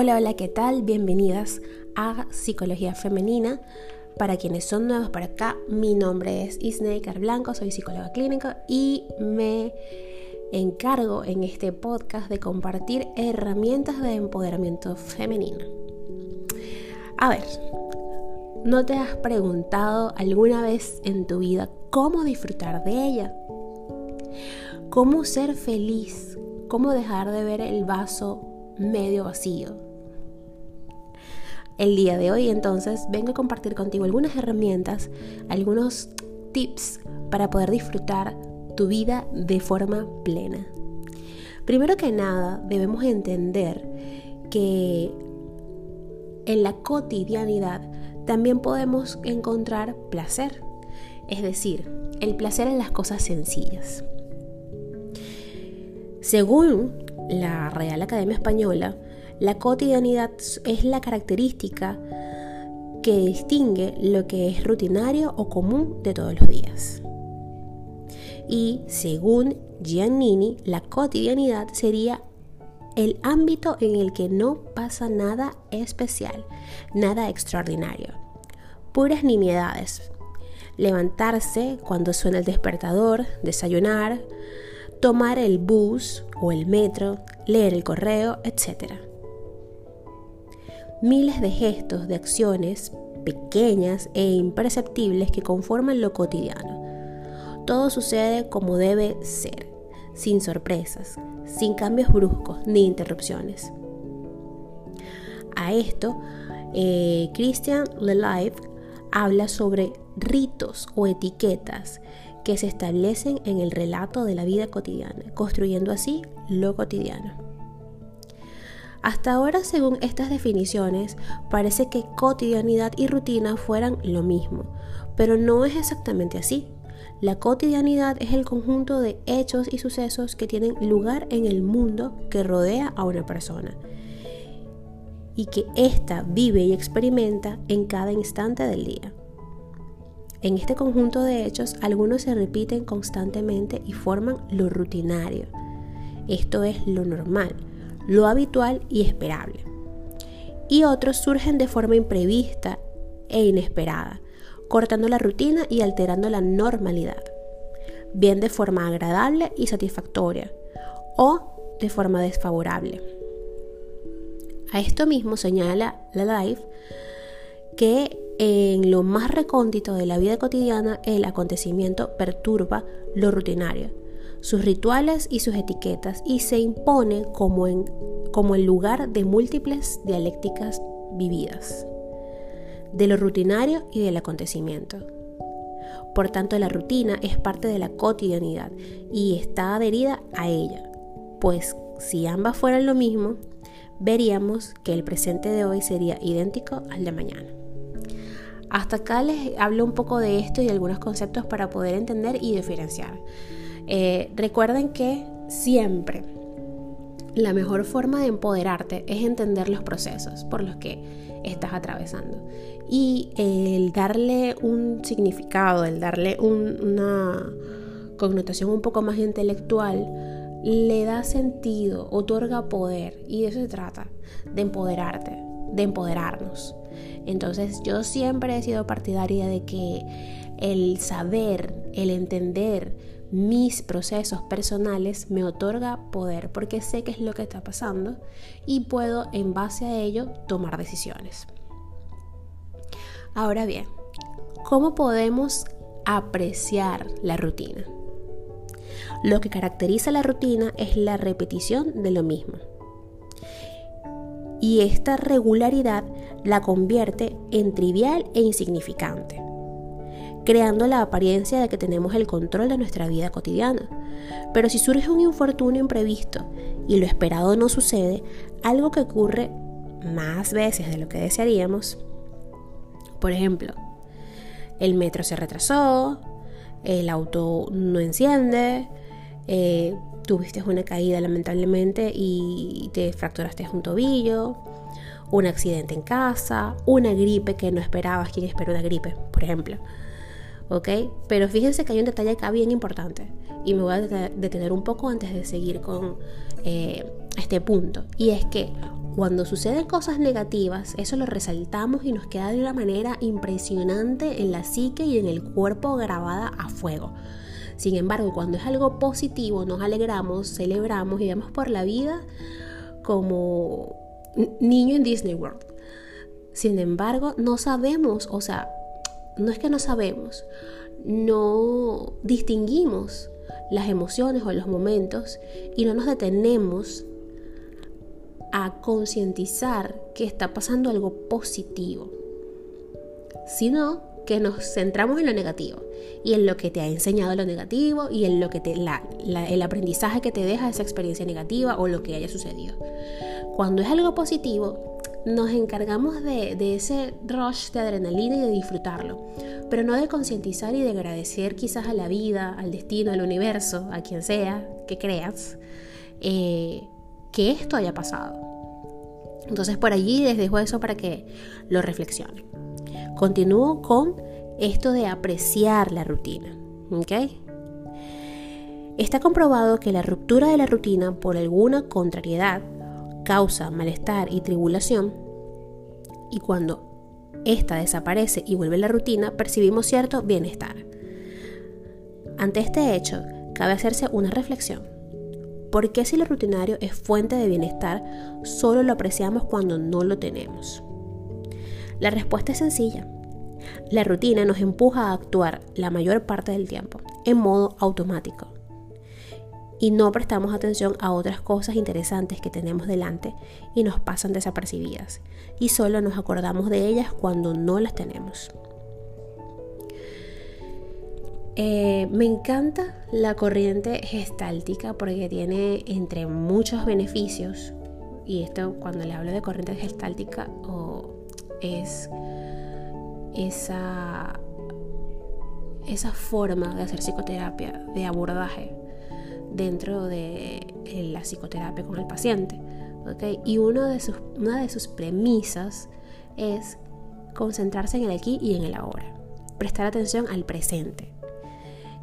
Hola, hola, ¿qué tal? Bienvenidas a Psicología Femenina. Para quienes son nuevos para acá, mi nombre es Isnei Blanco, soy psicóloga clínica y me encargo en este podcast de compartir herramientas de empoderamiento femenino. A ver, ¿no te has preguntado alguna vez en tu vida cómo disfrutar de ella? ¿Cómo ser feliz? ¿Cómo dejar de ver el vaso medio vacío? El día de hoy entonces vengo a compartir contigo algunas herramientas, algunos tips para poder disfrutar tu vida de forma plena. Primero que nada, debemos entender que en la cotidianidad también podemos encontrar placer, es decir, el placer en las cosas sencillas. Según la Real Academia Española, la cotidianidad es la característica que distingue lo que es rutinario o común de todos los días. Y según Giannini, la cotidianidad sería el ámbito en el que no pasa nada especial, nada extraordinario. Puras nimiedades. Levantarse cuando suena el despertador, desayunar, tomar el bus o el metro, leer el correo, etc. Miles de gestos, de acciones pequeñas e imperceptibles que conforman lo cotidiano todo sucede como debe ser, sin sorpresas, sin cambios bruscos ni interrupciones. A esto, eh, Christian Lelive habla sobre ritos o etiquetas que se establecen en el relato de la vida cotidiana, construyendo así lo cotidiano. Hasta ahora, según estas definiciones, parece que cotidianidad y rutina fueran lo mismo, pero no es exactamente así. La cotidianidad es el conjunto de hechos y sucesos que tienen lugar en el mundo que rodea a una persona y que ésta vive y experimenta en cada instante del día. En este conjunto de hechos, algunos se repiten constantemente y forman lo rutinario. Esto es lo normal, lo habitual y esperable. Y otros surgen de forma imprevista e inesperada, cortando la rutina y alterando la normalidad, bien de forma agradable y satisfactoria o de forma desfavorable. A esto mismo señala la Life que en lo más recóndito de la vida cotidiana el acontecimiento perturba lo rutinario, sus rituales y sus etiquetas y se impone como, en, como el lugar de múltiples dialécticas vividas de lo rutinario y del acontecimiento. Por tanto, la rutina es parte de la cotidianidad y está adherida a ella, pues si ambas fueran lo mismo, veríamos que el presente de hoy sería idéntico al de mañana. Hasta acá les hablo un poco de esto y algunos conceptos para poder entender y diferenciar. Eh, recuerden que siempre la mejor forma de empoderarte es entender los procesos por los que estás atravesando. Y el darle un significado, el darle una connotación un poco más intelectual, le da sentido, otorga poder. Y de eso se trata, de empoderarte, de empoderarnos. Entonces yo siempre he sido partidaria de que el saber, el entender, mis procesos personales me otorga poder porque sé qué es lo que está pasando y puedo en base a ello tomar decisiones. Ahora bien, ¿cómo podemos apreciar la rutina? Lo que caracteriza la rutina es la repetición de lo mismo. Y esta regularidad la convierte en trivial e insignificante creando la apariencia de que tenemos el control de nuestra vida cotidiana. Pero si surge un infortunio imprevisto y lo esperado no sucede, algo que ocurre más veces de lo que desearíamos, por ejemplo, el metro se retrasó, el auto no enciende, eh, tuviste una caída lamentablemente y te fracturaste un tobillo, un accidente en casa, una gripe que no esperabas, ¿quién esperó una gripe? Por ejemplo. ¿Ok? Pero fíjense que hay un detalle acá bien importante y me voy a detener un poco antes de seguir con eh, este punto. Y es que cuando suceden cosas negativas, eso lo resaltamos y nos queda de una manera impresionante en la psique y en el cuerpo grabada a fuego. Sin embargo, cuando es algo positivo, nos alegramos, celebramos y vamos por la vida como niño en Disney World. Sin embargo, no sabemos, o sea, no es que no sabemos, no distinguimos las emociones o los momentos y no nos detenemos a concientizar que está pasando algo positivo, sino que nos centramos en lo negativo y en lo que te ha enseñado lo negativo y en lo que te, el aprendizaje que te deja esa experiencia negativa o lo que haya sucedido. Cuando es algo positivo, nos encargamos de, ese rush de adrenalina y de disfrutarlo, pero no de concientizar y de agradecer quizás a la vida, al destino, al universo, a quien sea que creas, eh, que esto haya pasado. Entonces por allí les dejo eso para que lo reflexionen. Continúo con esto de apreciar la rutina. Está comprobado que la ruptura de la rutina por alguna contrariedad causa malestar y tribulación y cuando esta desaparece y vuelve la rutina percibimos cierto bienestar. Ante este hecho, cabe hacerse una reflexión. ¿Por qué si lo rutinario es fuente de bienestar, solo lo apreciamos cuando no lo tenemos? La respuesta es sencilla. La rutina nos empuja a actuar la mayor parte del tiempo en modo automático y no prestamos atención a otras cosas interesantes que tenemos delante y nos pasan desapercibidas y solo nos acordamos de ellas cuando no las tenemos. Eh, me encanta la corriente gestáltica porque tiene entre muchos beneficios y esto cuando le hablo de corriente gestáltica o es esa, esa forma de hacer psicoterapia, de abordaje dentro de la psicoterapia con el paciente. Y una de, sus, una de sus premisas es concentrarse en el aquí y en el ahora, prestar atención al presente,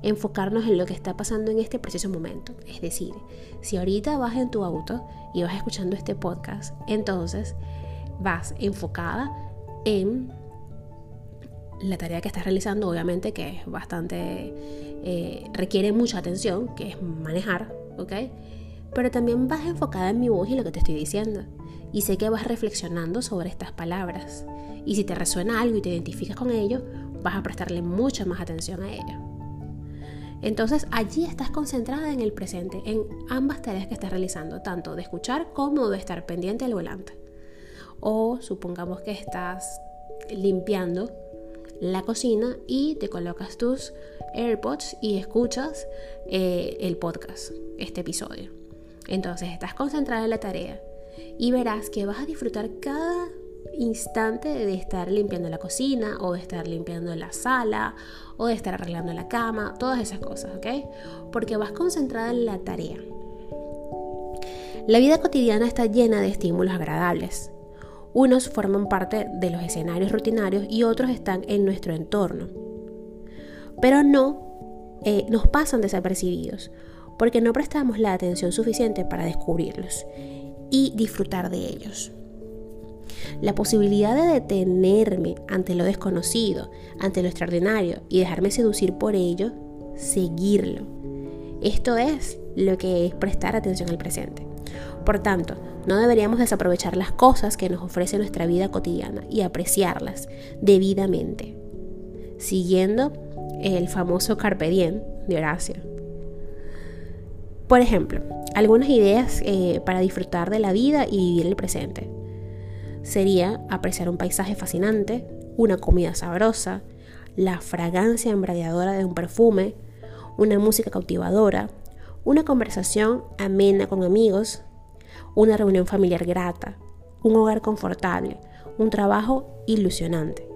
enfocarnos en lo que está pasando en este preciso momento. Es decir, si ahorita vas en tu auto y vas escuchando este podcast, entonces vas enfocada en la tarea que estás realizando, obviamente que es bastante, eh, requiere mucha atención, que es manejar, ¿ok? Pero también vas enfocada en mi voz y lo que te estoy diciendo. Y sé que vas reflexionando sobre estas palabras. Y si te resuena algo y te identificas con ello, vas a prestarle mucha más atención a ello. Entonces allí estás concentrada en el presente, en ambas tareas que estás realizando, tanto de escuchar como de estar pendiente del volante. O supongamos que estás limpiando la cocina y te colocas tus AirPods y escuchas eh, el podcast, este episodio. Entonces estás concentrada en la tarea y verás que vas a disfrutar cada instante de estar limpiando la cocina o de estar limpiando la sala o de estar arreglando la cama, todas esas cosas, ¿ok? Porque vas concentrada en la tarea. La vida cotidiana está llena de estímulos agradables unos forman parte de los escenarios rutinarios y otros están en nuestro entorno. Pero no eh, nos pasan desapercibidos porque no prestamos la atención suficiente para descubrirlos y disfrutar de ellos. La posibilidad de detenerme ante lo desconocido, ante lo extraordinario y dejarme seducir por ello, seguirlo. Esto es lo que es prestar atención al presente. Por tanto, no deberíamos desaprovechar las cosas que nos ofrece nuestra vida cotidiana y apreciarlas debidamente, siguiendo el famoso carpe diem de Horacio. Por ejemplo, algunas ideas eh, para disfrutar de la vida y vivir el presente. Sería apreciar un paisaje fascinante, una comida sabrosa, la fragancia embriagadora de un perfume, una música cautivadora, una conversación amena con amigos, una reunión familiar grata, un hogar confortable, un trabajo ilusionante.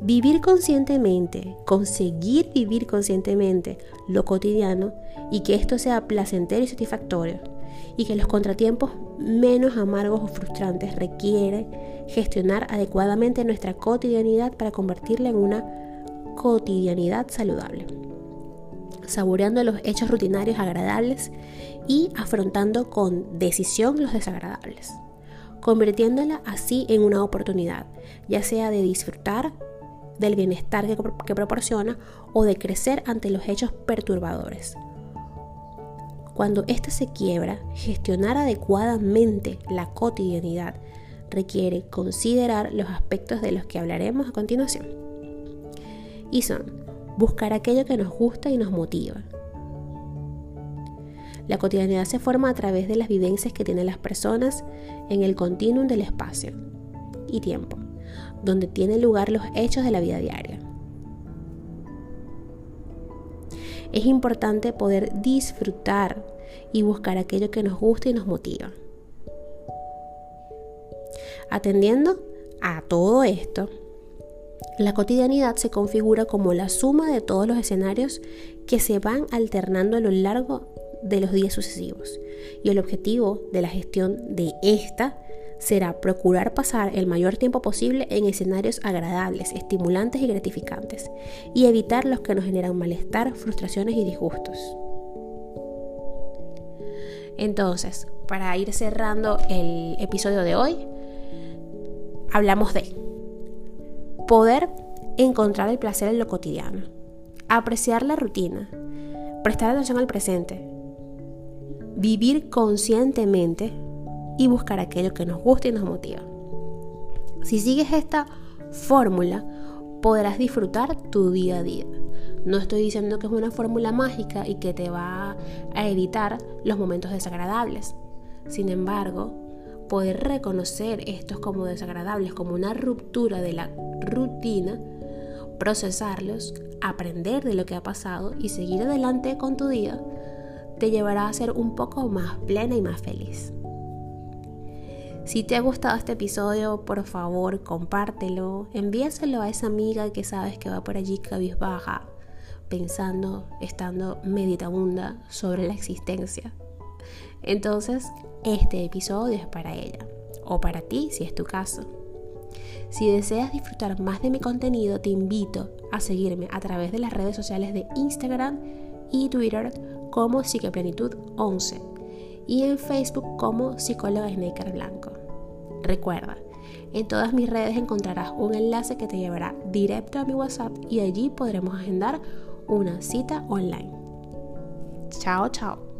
Vivir conscientemente, conseguir vivir conscientemente lo cotidiano y que esto sea placentero y satisfactorio y que los contratiempos menos amargos o frustrantes requiere gestionar adecuadamente nuestra cotidianidad para convertirla en una cotidianidad saludable. Saboreando los hechos rutinarios agradables y afrontando con decisión los desagradables, convirtiéndola así en una oportunidad, ya sea de disfrutar del bienestar que, proporciona o de crecer ante los hechos perturbadores. Cuando ésta se quiebra, gestionar adecuadamente la cotidianidad requiere considerar los aspectos de los que hablaremos a continuación. Y son buscar aquello que nos gusta y nos motiva. La cotidianidad se forma a través de las vivencias que tienen las personas en el continuum del espacio y tiempo, donde tienen lugar los hechos de la vida diaria. Es importante poder disfrutar y buscar aquello que nos gusta y nos motiva. Atendiendo a todo esto, la cotidianidad se configura como la suma de todos los escenarios que se van alternando a lo largo de los días sucesivos. Y el objetivo de la gestión de esta será procurar pasar el mayor tiempo posible en escenarios agradables, estimulantes y gratificantes, y evitar los que nos generan malestar, frustraciones y disgustos. Entonces, para ir cerrando el episodio de hoy, hablamos de poder encontrar el placer en lo cotidiano, apreciar la rutina, prestar atención al presente, vivir conscientemente y buscar aquello que nos gusta y nos motiva. Si sigues esta fórmula, podrás disfrutar tu día a día. No estoy diciendo que es una fórmula mágica y que te va a evitar los momentos desagradables. Sin embargo, poder reconocer estos como desagradables, como una ruptura de la rutina, procesarlos, aprender de lo que ha pasado y seguir adelante con tu día, te llevará a ser un poco más plena y más feliz. Si te ha gustado este episodio, por favor, compártelo, envíaselo a esa amiga que sabes que va por allí cabizbaja, pensando, estando meditabunda sobre la existencia. Entonces, este episodio es para ella, o para ti si es tu caso. Si deseas disfrutar más de mi contenido, te invito a seguirme a través de las redes sociales de Instagram y Twitter como Psiqueplenitud 11 y en Facebook como Psicóloga Snaker Blanco. Recuerda, en todas mis redes encontrarás un enlace que te llevará directo a mi WhatsApp y allí podremos agendar una cita online. Chao, chao.